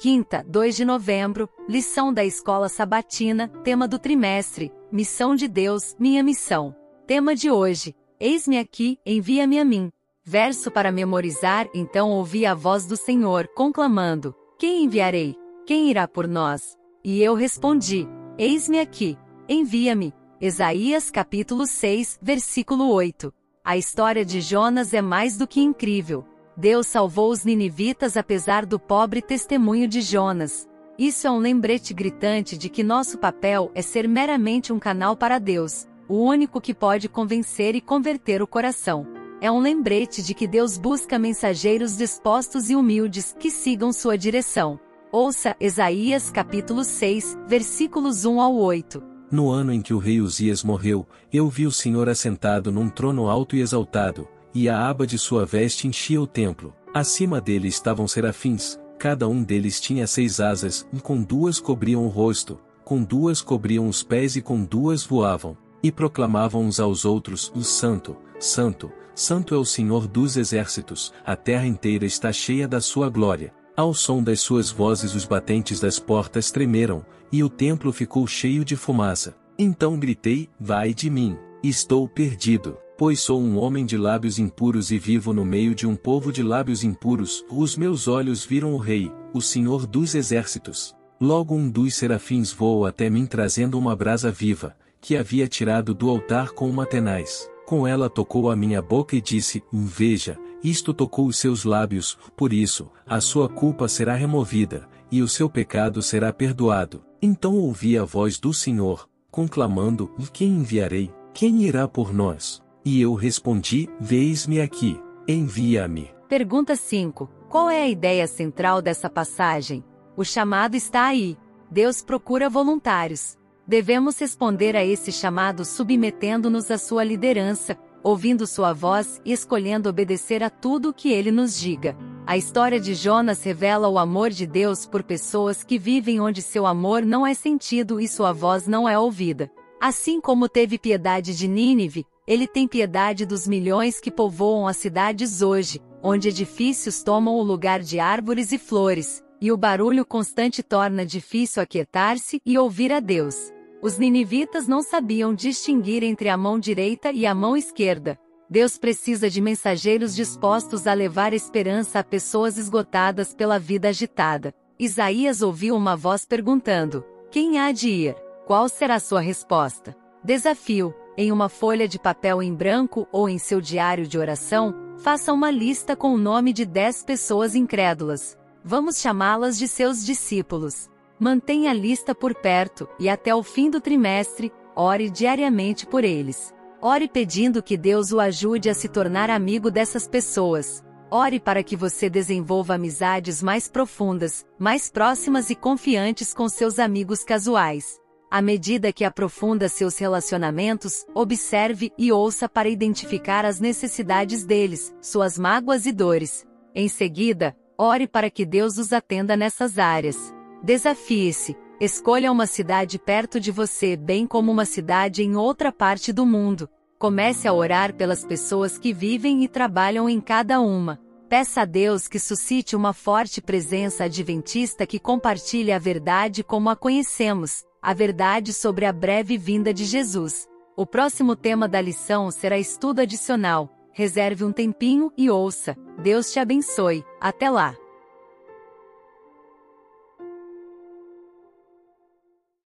Quinta, 2 de novembro, lição da Escola Sabatina, tema do trimestre, Missão de Deus, minha missão. Tema de hoje, Eis-me aqui, envia-me a mim. Verso para memorizar, então ouvi a voz do Senhor, conclamando: Quem enviarei? Quem irá por nós? E eu respondi: Eis-me aqui, envia-me. Isaías capítulo 6, versículo 8. A história de Jonas é mais do que incrível. Deus salvou os ninivitas apesar do pobre testemunho de Jonas. Isso é um lembrete gritante de que nosso papel é ser meramente um canal para Deus, o único que pode convencer e converter o coração. É um lembrete de que Deus busca mensageiros dispostos e humildes que sigam sua direção. Ouça Isaías capítulo 6, versículos 1 ao 8. No ano em que o rei Uzias morreu, eu vi o Senhor assentado num trono alto e exaltado, e a aba de sua veste enchia o templo. Acima dele estavam serafins, cada um deles tinha seis asas, e com duas cobriam o rosto, com duas cobriam os pés e com duas voavam, e proclamavam uns aos outros: O Santo, Santo, Santo é o Senhor dos exércitos, a terra inteira está cheia da sua glória. Ao som das suas vozes os batentes das portas tremeram, e o templo ficou cheio de fumaça. Então gritei: Vai de mim, estou perdido pois sou um homem de lábios impuros e vivo no meio de um povo de lábios impuros, os meus olhos viram o Rei, o Senhor dos Exércitos. Logo um dos serafins voou até mim trazendo uma brasa viva, que havia tirado do altar com uma tenaz. Com ela tocou a minha boca e disse: Veja, isto tocou os seus lábios, por isso, a sua culpa será removida, e o seu pecado será perdoado. Então ouvi a voz do Senhor, conclamando: Quem enviarei? Quem irá por nós? E eu respondi: Veis-me aqui, envia-me. Pergunta 5. Qual é a ideia central dessa passagem? O chamado está aí. Deus procura voluntários. Devemos responder a esse chamado submetendo-nos à sua liderança, ouvindo sua voz e escolhendo obedecer a tudo o que ele nos diga. A história de Jonas revela o amor de Deus por pessoas que vivem onde seu amor não é sentido e sua voz não é ouvida. Assim como teve piedade de Nínive, ele tem piedade dos milhões que povoam as cidades hoje, onde edifícios tomam o lugar de árvores e flores, e o barulho constante torna difícil aquietar-se e ouvir a Deus. Os ninivitas não sabiam distinguir entre a mão direita e a mão esquerda. Deus precisa de mensageiros dispostos a levar esperança a pessoas esgotadas pela vida agitada. Isaías ouviu uma voz perguntando: Quem há de ir? Qual será sua resposta? Desafio: em uma folha de papel em branco ou em seu diário de oração, faça uma lista com o nome de 10 pessoas incrédulas. Vamos chamá-las de seus discípulos. Mantenha a lista por perto e até o fim do trimestre, ore diariamente por eles. Ore pedindo que Deus o ajude a se tornar amigo dessas pessoas. Ore para que você desenvolva amizades mais profundas, mais próximas e confiantes com seus amigos casuais. À medida que aprofunda seus relacionamentos, observe e ouça para identificar as necessidades deles, suas mágoas e dores. Em seguida, ore para que Deus os atenda nessas áreas. Desafie-se. Escolha uma cidade perto de você, bem como uma cidade em outra parte do mundo. Comece a orar pelas pessoas que vivem e trabalham em cada uma. Peça a Deus que suscite uma forte presença adventista que compartilhe a verdade como a conhecemos, a verdade sobre a breve vinda de Jesus. O próximo tema da lição será estudo adicional. Reserve um tempinho e ouça. Deus te abençoe. Até lá!